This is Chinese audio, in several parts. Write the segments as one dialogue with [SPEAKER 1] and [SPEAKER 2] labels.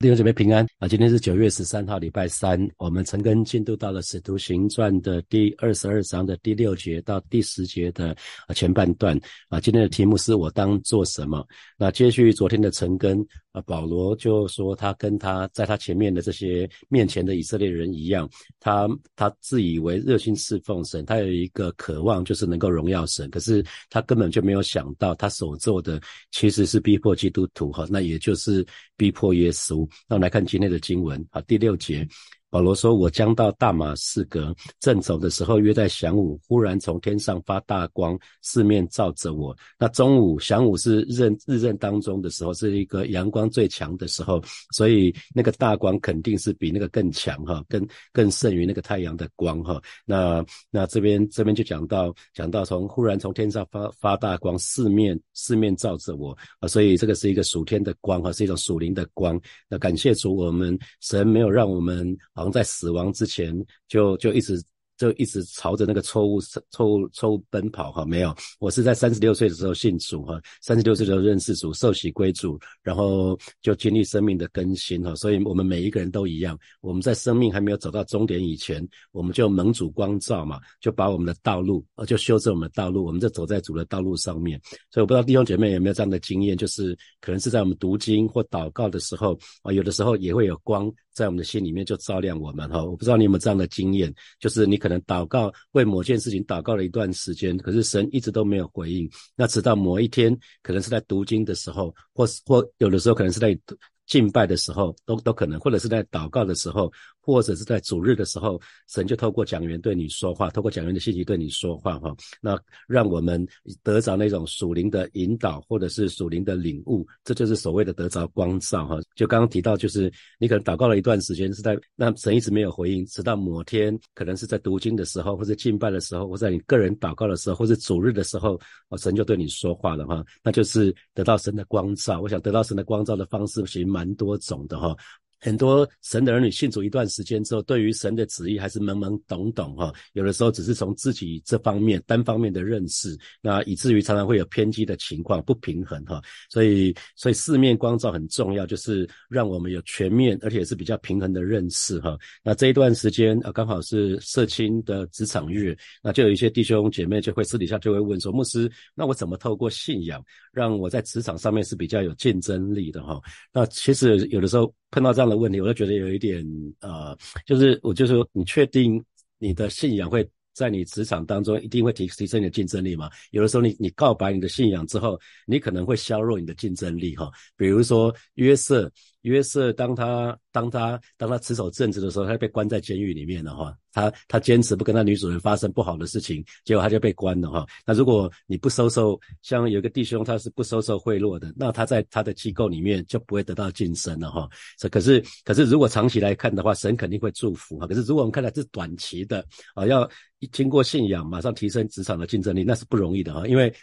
[SPEAKER 1] 弟兄姐妹平安啊！今天是九月十三号，礼拜三。我们陈根进度到了《使徒行传》的第二十二章的第六节到第十节的前半段啊。今天的题目是我当做什么？那接续昨天的陈根啊，保罗就说他跟他在他前面的这些面前的以色列人一样，他他自以为热心侍奉神，他有一个渴望就是能够荣耀神，可是他根本就没有想到他所做的其实是逼迫基督徒哈，那也就是逼迫耶稣。那我们来看今天的经文好，第六节。保罗说：“我将到大马士革，正走的时候，约在晌午，忽然从天上发大光，四面照着我。那中午晌午是日日正当中的时候，是一个阳光最强的时候，所以那个大光肯定是比那个更强哈，更更胜于那个太阳的光哈。那那这边这边就讲到讲到从忽然从天上发发大光，四面四面照着我啊，所以这个是一个属天的光哈，是一种属灵的光。那感谢主，我们神没有让我们。”好像在死亡之前，就就一直。就一直朝着那个错误、错误、错误奔跑哈，没有。我是在三十六岁的时候信主哈，三十六岁的时候认识主，受洗归主，然后就经历生命的更新哈。所以我们每一个人都一样，我们在生命还没有走到终点以前，我们就蒙主光照嘛，就把我们的道路，呃，就修正我们的道路，我们就走在主的道路上面。所以我不知道弟兄姐妹有没有这样的经验，就是可能是在我们读经或祷告的时候啊，有的时候也会有光在我们的心里面就照亮我们哈。我不知道你有没有这样的经验，就是你可。能祷告为某件事情祷告了一段时间，可是神一直都没有回应。那直到某一天，可能是在读经的时候，或是或有的时候可能是在敬拜的时候，都都可能，或者是在祷告的时候。或者是在主日的时候，神就透过讲员对你说话，透过讲员的信息对你说话，哈，那让我们得着那种属灵的引导，或者是属灵的领悟，这就是所谓的得着光照，哈。就刚刚提到，就是你可能祷告了一段时间，是在那神一直没有回应，直到某天，可能是在读经的时候，或者敬拜的时候，或在你个人祷告的时候，或者主日的时候，哦，神就对你说话了，哈，那就是得到神的光照。我想得到神的光照的方式其实蛮多种的，哈。很多神的儿女信主一段时间之后，对于神的旨意还是懵懵懂懂哈。有的时候只是从自己这方面单方面的认识，那以至于常常会有偏激的情况，不平衡哈。所以，所以四面光照很重要，就是让我们有全面而且是比较平衡的认识哈。那这一段时间啊，刚好是社青的职场日，那就有一些弟兄姐妹就会私底下就会问说：牧师，那我怎么透过信仰让我在职场上面是比较有竞争力的哈？那其实有的时候。碰到这样的问题，我就觉得有一点呃，就是我就是说，你确定你的信仰会在你职场当中一定会提提升你的竞争力吗？有的时候你你告白你的信仰之后，你可能会削弱你的竞争力哈。比如说约瑟。约瑟当他当他当他持守正直的时候，他被关在监狱里面了哈。他他坚持不跟他女主人发生不好的事情，结果他就被关了哈。那如果你不收受，像有个弟兄他是不收受贿赂的，那他在他的机构里面就不会得到晋升了哈。这可是可是如果长期来看的话，神肯定会祝福哈。可是如果我们看来是短期的啊，要经过信仰马上提升职场的竞争力，那是不容易的哈。因为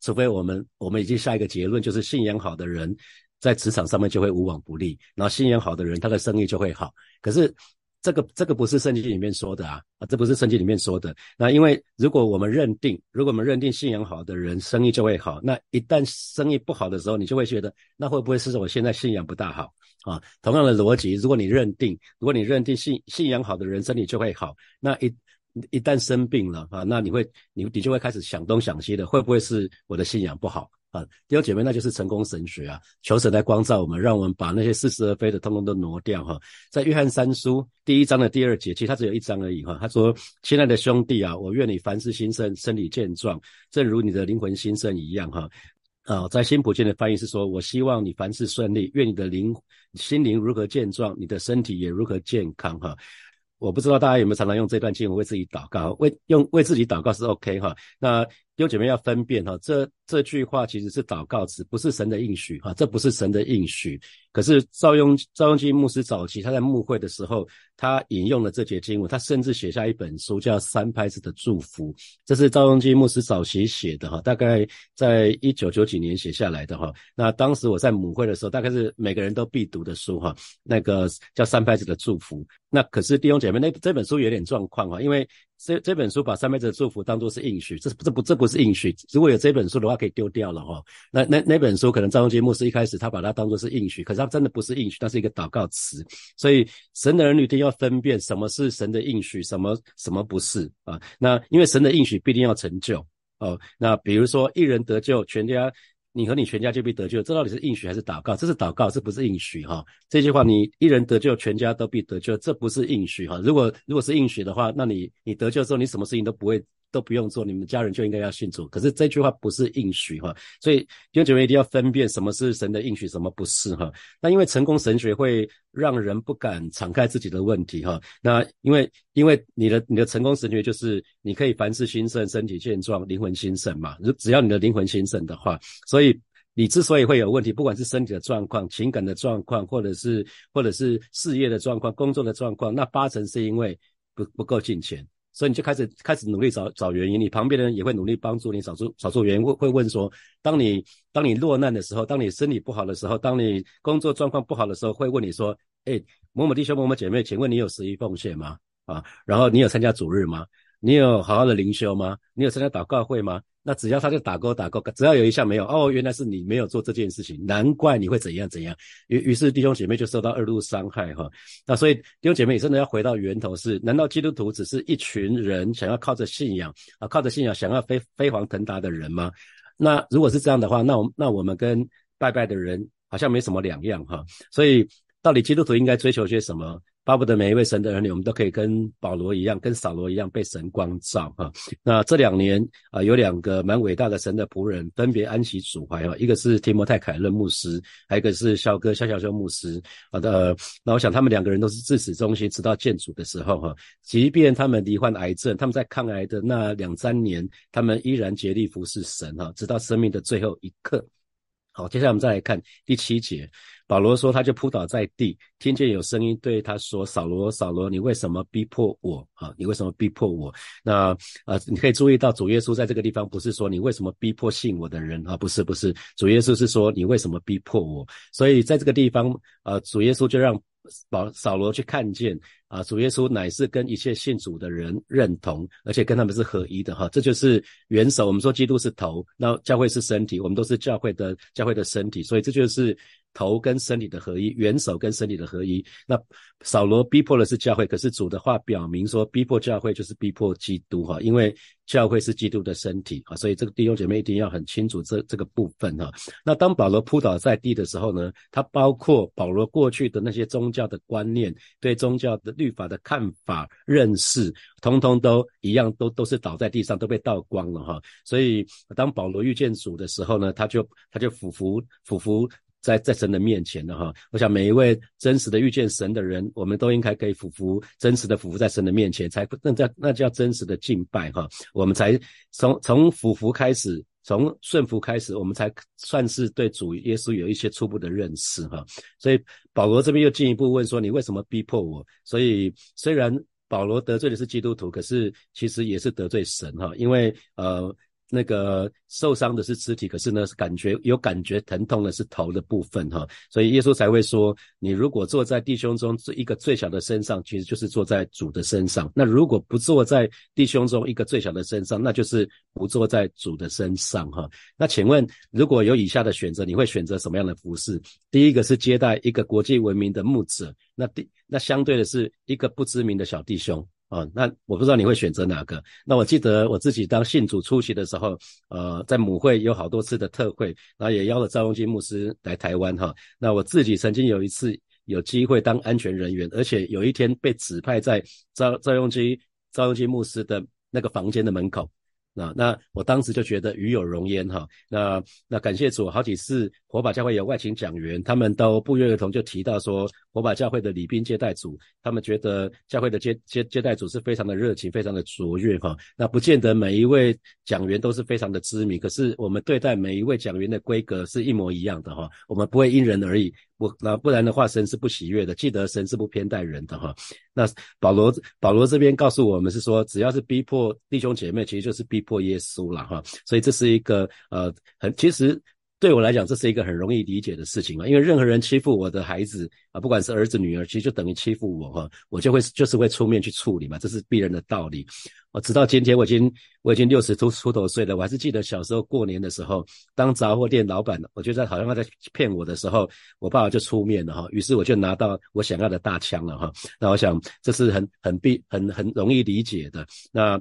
[SPEAKER 1] 除非我们我们已经下一个结论，就是信仰好的人。在职场上面就会无往不利，然后信仰好的人，他的生意就会好。可是这个这个不是圣经里面说的啊，啊，这不是圣经里面说的。那因为如果我们认定，如果我们认定信仰好的人生意就会好，那一旦生意不好的时候，你就会觉得那会不会是我现在信仰不大好啊？同样的逻辑，如果你认定，如果你认定信信仰好的人生意就会好，那一一旦生病了啊，那你会你你就会开始想东想西的，会不会是我的信仰不好？啊，弟兄姐妹，那就是成功神学啊！求神来光照我们，让我们把那些似是而非的通通都挪掉哈。在约翰三书第一章的第二节，其实它只有一章而已哈。他说：“亲爱的兄弟啊，我愿你凡事兴盛，身体健壮，正如你的灵魂兴盛一样哈。”啊，在新普京的翻译是说：“我希望你凡事顺利，愿你的灵心灵如何健壮，你的身体也如何健康哈。”我不知道大家有没有常常用这段经文为自己祷告，为用为自己祷告是 OK 哈。那弟兄姐妹要分辨哈，这这句话其实是祷告词，不是神的应许哈，这不是神的应许。可是赵雍赵雍基牧师早期他在牧会的时候，他引用了这节经文，他甚至写下一本书叫《三拍子的祝福》，这是赵雍基牧师早期写的哈，大概在一九九几年写下来的哈。那当时我在母会的时候，大概是每个人都必读的书哈，那个叫《三拍子的祝福》。那可是弟兄姐妹，那这本书有点状况哈，因为这这本书把三辈子的祝福当做是应许，这这不这不是应许。如果有这本书的话，可以丢掉了哈。那那那本书可能赵忠杰牧师一开始他把它当做是应许，可是他真的不是应许，它是一个祷告词。所以神的儿女一定要分辨什么是神的应许，什么什么不是啊。那因为神的应许必定要成就哦。那比如说一人得救，全家。你和你全家就必得救，这到底是应许还是祷告？这是祷告，这不是应许哈。这句话，你一人得救，全家都必得救，这不是应许哈。如果如果是应许的话，那你你得救之后，你什么事情都不会。都不用做，你们家人就应该要信主。可是这句话不是应许哈，所以弟兄姐妹一定要分辨什么是神的应许，什么不是哈。那因为成功神学会让人不敢敞开自己的问题哈。那因为因为你的你的成功神学就是你可以凡事兴盛，身体健壮，灵魂兴盛嘛。如只要你的灵魂兴盛的话，所以你之所以会有问题，不管是身体的状况、情感的状况，或者是或者是事业的状况、工作的状况，那八成是因为不不够金钱。所以你就开始开始努力找找原因，你旁边的人也会努力帮助你找出找出原因，会会问说，当你当你落难的时候，当你身体不好的时候，当你工作状况不好的时候，会问你说，哎，某某弟兄某某姐妹，请问你有十一奉献吗？啊，然后你有参加主日吗？你有好好的灵修吗？你有参加祷告会吗？那只要他就打勾打勾，只要有一项没有，哦，原来是你没有做这件事情，难怪你会怎样怎样。于于是弟兄姐妹就受到二度伤害哈。那所以弟兄姐妹真的要回到源头是，难道基督徒只是一群人想要靠着信仰啊，靠着信仰想要飞飞黄腾达的人吗？那如果是这样的话，那我那我们跟拜拜的人好像没什么两样哈。所以到底基督徒应该追求些什么？巴不得每一位神的儿女，我们都可以跟保罗一样，跟扫罗一样被神光照哈。那这两年啊，有两个蛮伟大的神的仆人，分别安息主怀哈。一个是提摩太凯勒牧师，还有一个是肖哥肖小修牧师。好的，那我想他们两个人都是至死忠心，直到见主的时候哈。即便他们罹患癌症，他们在抗癌的那两三年，他们依然竭力服侍神哈，直到生命的最后一刻。好，接下来我们再来看第七节。保罗说，他就扑倒在地，听见有声音对他说：“扫罗，扫罗，你为什么逼迫我？啊，你为什么逼迫我？”那呃，你可以注意到主耶稣在这个地方不是说你为什么逼迫信我的人啊，不是，不是，主耶稣是说你为什么逼迫我？所以在这个地方，呃，主耶稣就让保扫罗去看见啊，主耶稣乃是跟一切信主的人认同，而且跟他们是合一的哈。这就是元首。我们说基督是头，那教会是身体，我们都是教会的教会的身体，所以这就是。头跟身体的合一，元首跟身体的合一。那扫罗逼迫的是教会，可是主的话表明说，逼迫教会就是逼迫基督哈，因为教会是基督的身体啊，所以这个弟兄姐妹一定要很清楚这这个部分哈。那当保罗扑倒在地的时候呢，他包括保罗过去的那些宗教的观念、对宗教的律法的看法、认识，通通都一样，都都是倒在地上，都被倒光了哈。所以当保罗遇见主的时候呢，他就他就俯伏俯伏。在在神的面前的哈，我想每一位真实的遇见神的人，我们都应该可以俯伏，真实的俯伏在神的面前，才那叫那叫真实的敬拜哈。我们才从从俯伏开始，从顺服开始，我们才算是对主耶稣有一些初步的认识哈。所以保罗这边又进一步问说：“你为什么逼迫我？”所以虽然保罗得罪的是基督徒，可是其实也是得罪神哈，因为呃。那个受伤的是肢体，可是呢，感觉有感觉疼痛的是头的部分哈，所以耶稣才会说，你如果坐在弟兄中一个最小的身上，其实就是坐在主的身上；那如果不坐在弟兄中一个最小的身上，那就是不坐在主的身上哈。那请问，如果有以下的选择，你会选择什么样的服饰？第一个是接待一个国际闻名的牧者，那第那相对的是一个不知名的小弟兄。啊，那我不知道你会选择哪个。那我记得我自己当信主出席的时候，呃，在母会有好多次的特会，然后也邀了赵永基牧师来台湾哈。那我自己曾经有一次有机会当安全人员，而且有一天被指派在赵赵永基赵永基牧师的那个房间的门口。那那我当时就觉得与有荣焉哈。那那感谢主，好几次火把教会有外勤讲员，他们都不约而同就提到说，火把教会的礼宾接待组，他们觉得教会的接接接待组是非常的热情，非常的卓越哈。那不见得每一位讲员都是非常的知名，可是我们对待每一位讲员的规格是一模一样的哈。我们不会因人而异。不，那不然的话，神是不喜悦的。记得神是不偏待人的哈。那保罗保罗这边告诉我们是说，只要是逼迫弟兄姐妹，其实就是逼迫耶稣了哈。所以这是一个呃很其实对我来讲，这是一个很容易理解的事情嘛，因为任何人欺负我的孩子啊，不管是儿子女儿，其实就等于欺负我哈，我就会就是会出面去处理嘛，这是必然的道理。我直到今天，我已经我已经六十出出头岁了，我还是记得小时候过年的时候，当杂货店老板，我觉得好像他在骗我的时候，我爸爸就出面了哈，于是我就拿到我想要的大枪了哈。那我想这是很很必很很容易理解的。那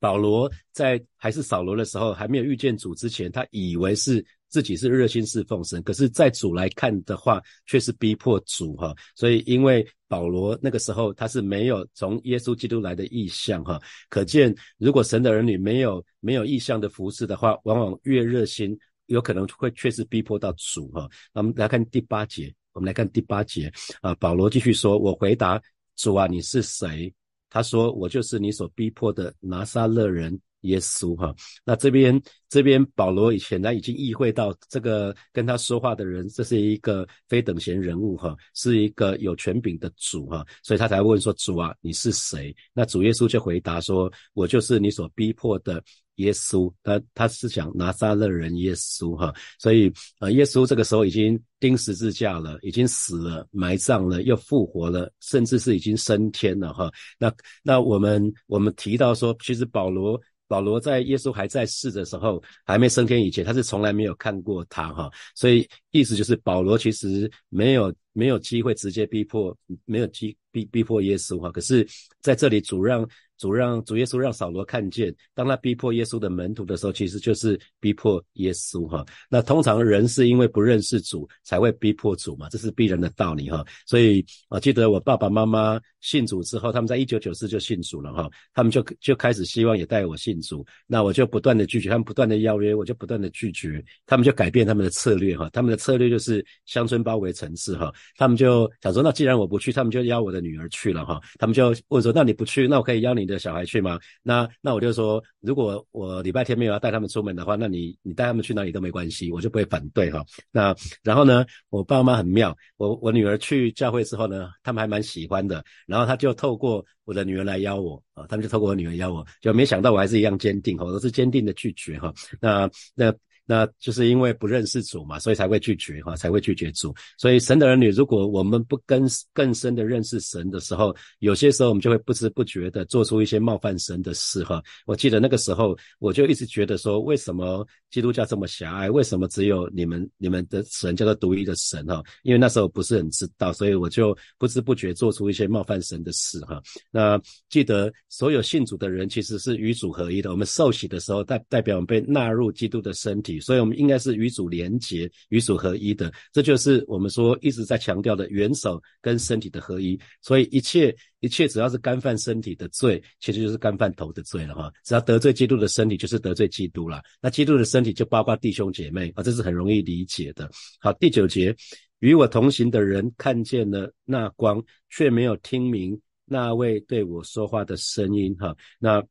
[SPEAKER 1] 保罗在还是扫罗的时候，还没有遇见主之前，他以为是。自己是热心侍奉神，可是，在主来看的话，却是逼迫主哈。所以，因为保罗那个时候他是没有从耶稣基督来的意向哈，可见如果神的儿女没有没有意向的服侍的话，往往越热心，有可能会确实逼迫到主哈。那我们来看第八节，我们来看第八节啊，保罗继续说：“我回答主啊，你是谁？”他说：“我就是你所逼迫的拿撒勒人。”耶稣哈，那这边这边保罗以前呢已经意会到这个跟他说话的人，这是一个非等闲人物哈，是一个有权柄的主哈，所以他才问说主啊你是谁？那主耶稣就回答说，我就是你所逼迫的耶稣。他他是讲拿撒勒人耶稣哈，所以呃耶稣这个时候已经钉十字架了，已经死了，埋葬了，又复活了，甚至是已经升天了哈。那那我们我们提到说，其实保罗。保罗在耶稣还在世的时候，还没升天以前，他是从来没有看过他哈，所以意思就是保罗其实没有没有机会直接逼迫，没有机逼逼迫耶稣哈。可是在这里主让。主让主耶稣让扫罗看见，当他逼迫耶稣的门徒的时候，其实就是逼迫耶稣哈。那通常人是因为不认识主才会逼迫主嘛，这是必然的道理哈。所以我记得我爸爸妈妈信主之后，他们在一九九四就信主了哈，他们就就开始希望也带我信主，那我就不断的拒绝，他们不断的邀约，我就不断的拒绝，他们就改变他们的策略哈，他们的策略就是乡村包围城市哈，他们就想说，那既然我不去，他们就邀我的女儿去了哈，他们就问说，那你不去，那我可以邀你。的小孩去吗？那那我就说，如果我礼拜天没有要带他们出门的话，那你你带他们去哪里都没关系，我就不会反对哈。那然后呢，我爸妈很妙，我我女儿去教会之后呢，他们还蛮喜欢的，然后他就透过我的女儿来邀我啊，他们就透过我女儿邀我，就没想到我还是一样坚定我都是坚定的拒绝哈。那那。那就是因为不认识主嘛，所以才会拒绝哈，才会拒绝主。所以神的儿女，如果我们不更更深的认识神的时候，有些时候我们就会不知不觉的做出一些冒犯神的事哈。我记得那个时候，我就一直觉得说，为什么基督教这么狭隘？为什么只有你们你们的神叫做独一的神哈？因为那时候不是很知道，所以我就不知不觉做出一些冒犯神的事哈。那记得所有信主的人其实是与主合一的。我们受洗的时候，代代表我们被纳入基督的身体。所以，我们应该是与主连结、与主合一的，这就是我们说一直在强调的元首跟身体的合一。所以，一切一切只要是干犯身体的罪，其实就是干犯头的罪了哈。只要得罪基督的身体，就是得罪基督了。那基督的身体就包括弟兄姐妹啊，这是很容易理解的。好，第九节，与我同行的人看见了那光，却没有听明那位对我说话的声音哈。那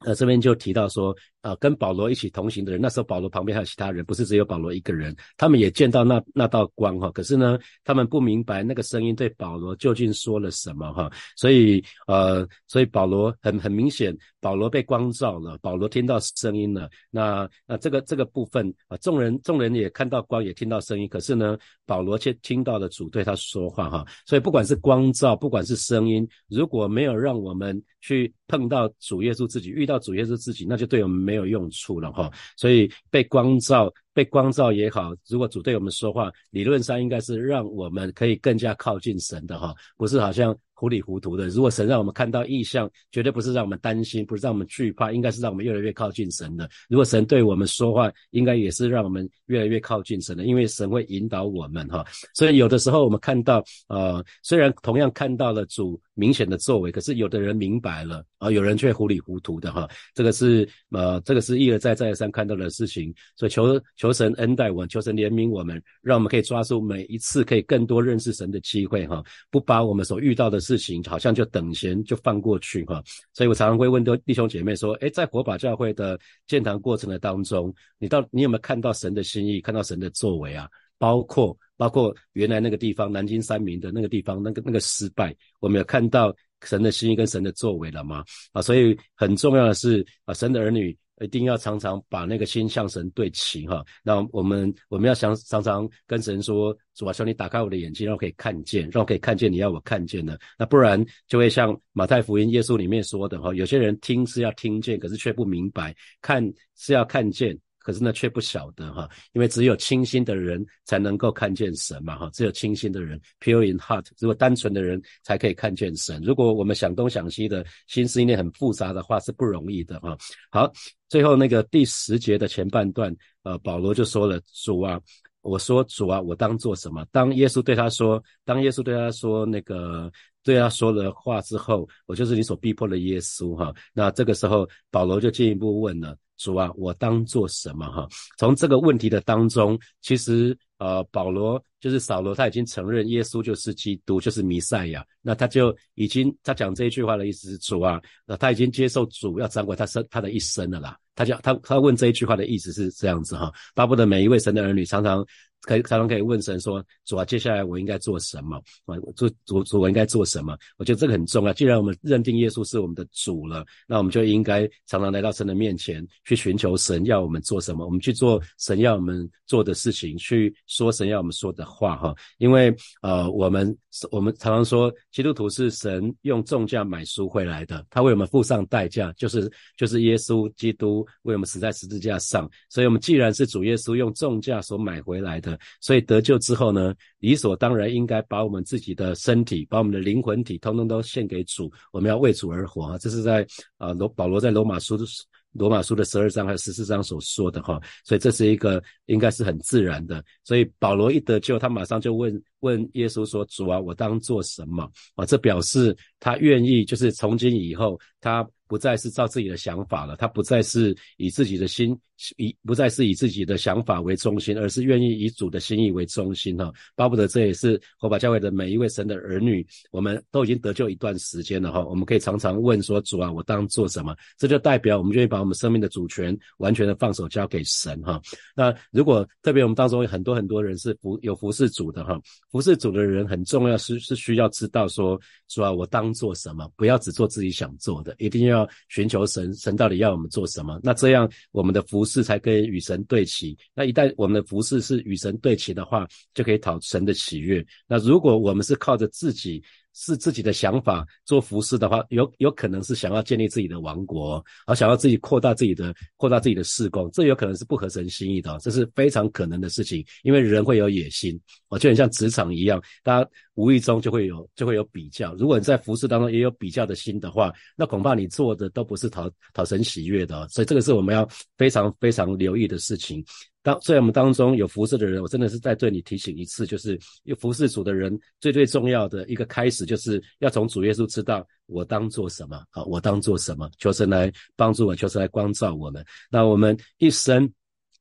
[SPEAKER 1] 呃，这边就提到说。啊，跟保罗一起同行的人，那时候保罗旁边还有其他人，不是只有保罗一个人。他们也见到那那道光哈，可是呢，他们不明白那个声音对保罗究竟说了什么哈。所以呃，所以保罗很很明显，保罗被光照了，保罗听到声音了。那那这个这个部分啊，众人众人也看到光，也听到声音，可是呢，保罗却听到了主对他说话哈。所以不管是光照，不管是声音，如果没有让我们去碰到主耶稣自己，遇到主耶稣自己，那就对我们没。没有用处了哈，所以被光照。被光照也好，如果主对我们说话，理论上应该是让我们可以更加靠近神的哈，不是好像糊里糊涂的。如果神让我们看到异象，绝对不是让我们担心，不是让我们惧怕，应该是让我们越来越靠近神的。如果神对我们说话，应该也是让我们越来越靠近神的，因为神会引导我们哈。所以有的时候我们看到，呃，虽然同样看到了主明显的作为，可是有的人明白了，啊，有人却糊里糊涂的哈。这个是呃，这个是一而再再而三看到的事情，所以求求。求神恩待我，求神怜悯我们，让我们可以抓住每一次可以更多认识神的机会哈，不把我们所遇到的事情好像就等闲就放过去哈。所以我常常会问弟兄姐妹说，诶，在火把教会的建堂过程的当中，你到你有没有看到神的心意，看到神的作为啊？包括包括原来那个地方南京三明的那个地方那个那个失败，我们有看到神的心意跟神的作为了吗？啊，所以很重要的是啊，神的儿女。一定要常常把那个心向神对齐哈。那我们我们要想常常跟神说，主啊，求你打开我的眼睛，让我可以看见，让我可以看见你要我看见的。那不然就会像马太福音耶稣里面说的哈，有些人听是要听见，可是却不明白；看是要看见。可是呢，却不晓得哈，因为只有清心的人才能够看见神嘛哈，只有清心的人，pure in heart，如果单纯的人才可以看见神。如果我们想东想西的心思意念很复杂的话，是不容易的哈。好，最后那个第十节的前半段，呃，保罗就说了：主啊，我说主啊，我当做什么？当耶稣对他说，当耶稣对他说那个对他说了话之后，我就是你所逼迫的耶稣哈。那这个时候，保罗就进一步问了。主啊，我当做什么？哈，从这个问题的当中，其实呃，保罗就是扫罗，他已经承认耶稣就是基督，就是弥赛亚。那他就已经他讲这一句话的意思是主啊，那他已经接受主要掌管他生他的一生了啦。他讲他他问这一句话的意思是这样子哈，巴不得每一位神的儿女常常。可以常常可以问神说：“主啊，接下来我应该做什么？啊，做主主，我应该做什么？”我觉得这个很重要。既然我们认定耶稣是我们的主了，那我们就应该常常来到神的面前，去寻求神要我们做什么。我们去做神要我们做的事情，去说神要我们说的话。哈，因为呃，我们我们常常说，基督徒是神用重价买赎回来的，他为我们付上代价，就是就是耶稣基督为我们死在十字架上。所以，我们既然是主耶稣用重价所买回来的。所以得救之后呢，理所当然应该把我们自己的身体、把我们的灵魂体，通通都献给主。我们要为主而活！这是在啊罗保罗在罗马书罗马书的十二章还有十四章所说的哈。所以这是一个应该是很自然的。所以保罗一得救，他马上就问问耶稣说：“主啊，我当做什么？”啊，这表示他愿意，就是从今以后他。不再是照自己的想法了，他不再是以自己的心以不再是以自己的想法为中心，而是愿意以主的心意为中心哈。巴不得这也是火把教会的每一位神的儿女，我们都已经得救一段时间了哈。我们可以常常问说：主啊，我当做什么？这就代表我们愿意把我们生命的主权完全的放手交给神哈。那如果特别我们当中有很多很多人是服有服侍主的哈，服侍主的人很重要是是需要知道说：说啊，我当做什么？不要只做自己想做的，一定要。要寻求神，神到底要我们做什么？那这样我们的服饰才可以与神对齐。那一旦我们的服饰是与神对齐的话，就可以讨神的喜悦。那如果我们是靠着自己，是自己的想法做服饰的话，有有可能是想要建立自己的王国，而想要自己扩大自己的扩大自己的事工，这有可能是不合神心意的，这是非常可能的事情。因为人会有野心，哦，就很像职场一样，大家无意中就会有就会有比较。如果你在服饰当中也有比较的心的话，那恐怕你做的都不是讨讨神喜悦的。所以这个是我们要非常非常留意的事情。当在我们当中有服侍的人，我真的是再对你提醒一次，就是有服侍主的人，最最重要的一个开始，就是要从主耶稣知道我当做什么啊，我当做什么，求神来帮助我，求神来光照我们。那我们一生。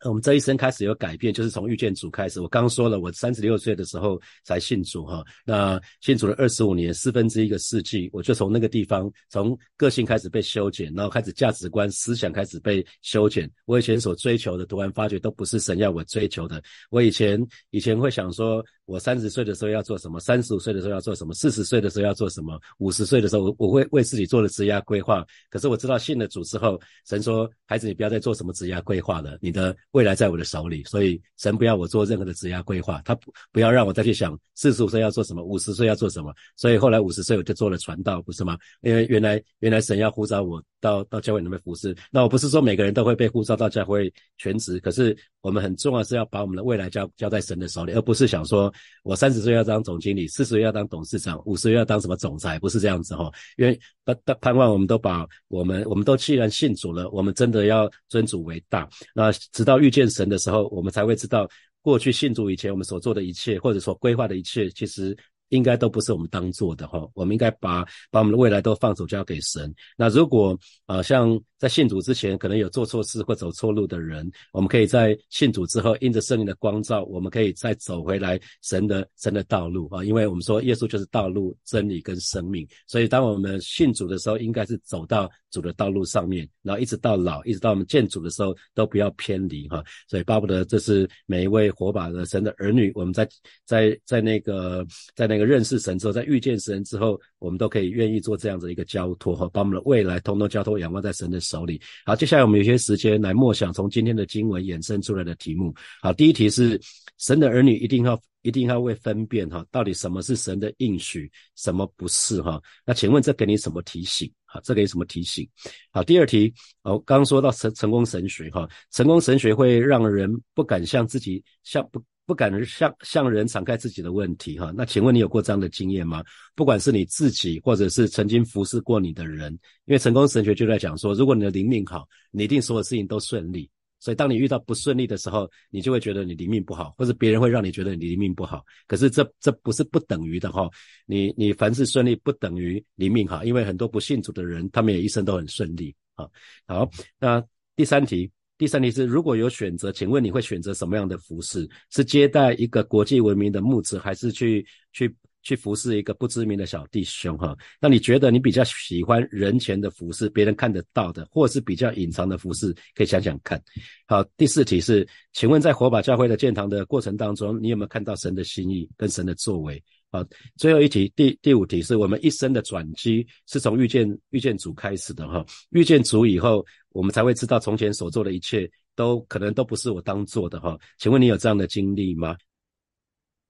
[SPEAKER 1] 我们这一生开始有改变，就是从遇见主开始。我刚说了，我三十六岁的时候才信主哈。那信主了二十五年，四分之一个世纪，我就从那个地方，从个性开始被修剪，然后开始价值观、思想开始被修剪。我以前所追求的，突然发觉都不是神要我追求的。我以前以前会想说。我三十岁的时候要做什么？三十五岁的时候要做什么？四十岁的时候要做什么？五十岁的时候，我我会为自己做了职业规划。可是我知道信了主之后，神说：“孩子，你不要再做什么职业规划了，你的未来在我的手里。”所以神不要我做任何的职业规划，他不不要让我再去想四十五岁要做什么，五十岁要做什么。所以后来五十岁我就做了传道，不是吗？因为原来原来神要呼召我到到教会里面服侍。那我不是说每个人都会被呼召到教会全职，可是我们很重要是要把我们的未来交交在神的手里，而不是想说。我三十岁要当总经理，四十岁要当董事长，五十岁要当什么总裁？不是这样子哈，因为盼盼望我们都把我们，我们都既然信主了，我们真的要尊主为大。那直到遇见神的时候，我们才会知道过去信主以前我们所做的一切，或者所规划的一切，其实。应该都不是我们当做的哈，我们应该把把我们的未来都放手交给神。那如果啊，像在信主之前可能有做错事或走错路的人，我们可以在信主之后，因着圣灵的光照，我们可以再走回来神的神的道路啊。因为我们说耶稣就是道路、真理跟生命，所以当我们信主的时候，应该是走到主的道路上面，然后一直到老，一直到我们见主的时候，都不要偏离哈。所以巴不得这是每一位活把的神的儿女，我们在在在那个在那个。个认识神之后，在遇见神之后，我们都可以愿意做这样子一个交托哈，把我们的未来通通交托仰望在神的手里。好，接下来我们有些时间来默想从今天的经文衍生出来的题目。好，第一题是神的儿女一定要一定要会分辨哈，到底什么是神的应许，什么不是哈？那请问这给你什么提醒？好，这给什么提醒？好，第二题哦，刚刚说到成成功神学哈，成功神学会让人不敢向自己向不。不敢向向人敞开自己的问题，哈，那请问你有过这样的经验吗？不管是你自己，或者是曾经服侍过你的人，因为成功神学就在讲说，如果你的灵命好，你一定所有事情都顺利。所以当你遇到不顺利的时候，你就会觉得你灵命不好，或者别人会让你觉得你灵命不好。可是这这不是不等于的哈，你你凡事顺利不等于灵命好，因为很多不信主的人，他们也一生都很顺利啊。好，那第三题。第三题是，如果有选择，请问你会选择什么样的服饰？是接待一个国际闻名的牧者，还是去去去服侍一个不知名的小弟兄？哈，那你觉得你比较喜欢人前的服饰，别人看得到的，或是比较隐藏的服饰？可以想想看。好，第四题是，请问在火把教会的建堂的过程当中，你有没有看到神的心意跟神的作为？好，最后一题，第第五题是我们一生的转机是从遇见遇见主开始的哈，遇见主以后，我们才会知道从前所做的一切都可能都不是我当做的哈，请问你有这样的经历吗？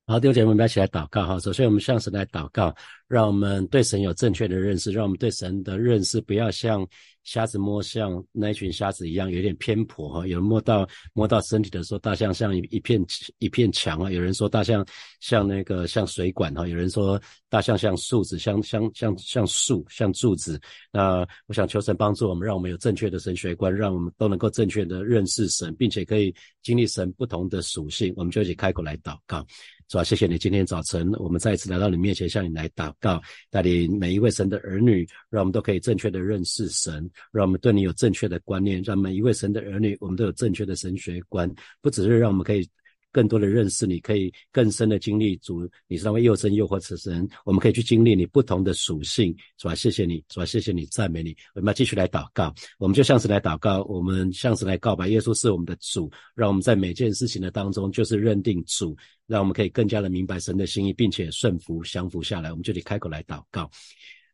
[SPEAKER 1] 好，弟兄姐妹，我们一起来祷告哈。首先，我们向神来祷告，让我们对神有正确的认识，让我们对神的认识不要像瞎子摸象那群瞎子一样，有点偏颇哈。有人摸到摸到身体的时候，大象像一一片一片墙啊；有人说大象像那个像水管哈；有人说大象像树子，像像像像树像柱子。那我想求神帮助我们，让我们有正确的神学观，让我们都能够正确的认识神，并且可以经历神不同的属性。我们就一起开口来祷告。是吧？谢谢你，今天早晨我们再一次来到你面前，向你来祷告，带领每一位神的儿女，让我们都可以正确的认识神，让我们对你有正确的观念，让每一位神的儿女，我们都有正确的神学观，不只是让我们可以。更多的认识你，可以更深的经历主，你是那位又真又活之神。我们可以去经历你不同的属性，是吧？谢谢你，是吧？谢谢你，赞美你。我们要继续来祷告，我们就像是来祷告，我们像是来告白，耶稣是我们的主，让我们在每件事情的当中，就是认定主，让我们可以更加的明白神的心意，并且顺服降服下来。我们就得开口来祷告。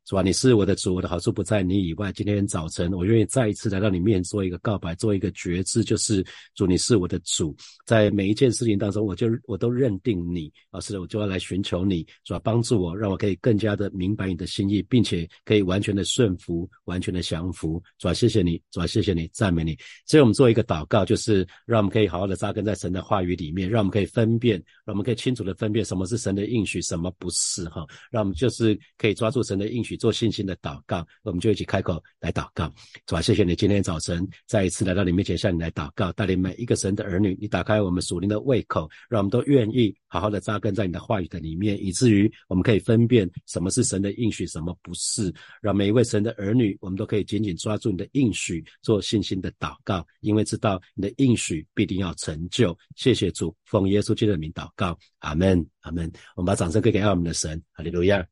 [SPEAKER 1] 是吧？你是我的主，我的好处不在你以外。今天早晨，我愿意再一次来到你面前做一个告白，做一个决志，就是主，你是我的主。在每一件事情当中，我就我都认定你啊，是的，我就要来寻求你，是吧？帮助我，让我可以更加的明白你的心意，并且可以完全的顺服，完全的降服，是吧？谢谢你，是吧？谢谢你，赞美你。所以我们做一个祷告，就是让我们可以好好的扎根在神的话语里面，让我们可以分辨，让我们可以清楚的分辨什么是神的应许，什么不是哈。让我们就是可以抓住神的应许。做信心的祷告，我们就一起开口来祷告，是吧？谢谢你今天早晨再一次来到你面前，向你来祷告，带领每一个神的儿女，你打开我们属灵的胃口，让我们都愿意好好的扎根在你的话语的里面，以至于我们可以分辨什么是神的应许，什么不是。让每一位神的儿女，我们都可以紧紧抓住你的应许，做信心的祷告，因为知道你的应许必定要成就。谢谢主，奉耶稣基督的名祷告，阿门，阿门。我们把掌声给给爱我们的神，哈利路亚。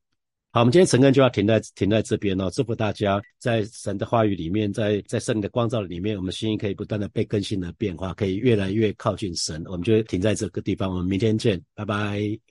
[SPEAKER 1] 好，我们今天晨更就要停在停在这边哦。祝福大家在神的话语里面，在在圣灵的光照里面，我们心意可以不断的被更新的变化，可以越来越靠近神。我们就停在这个地方，我们明天见，拜拜。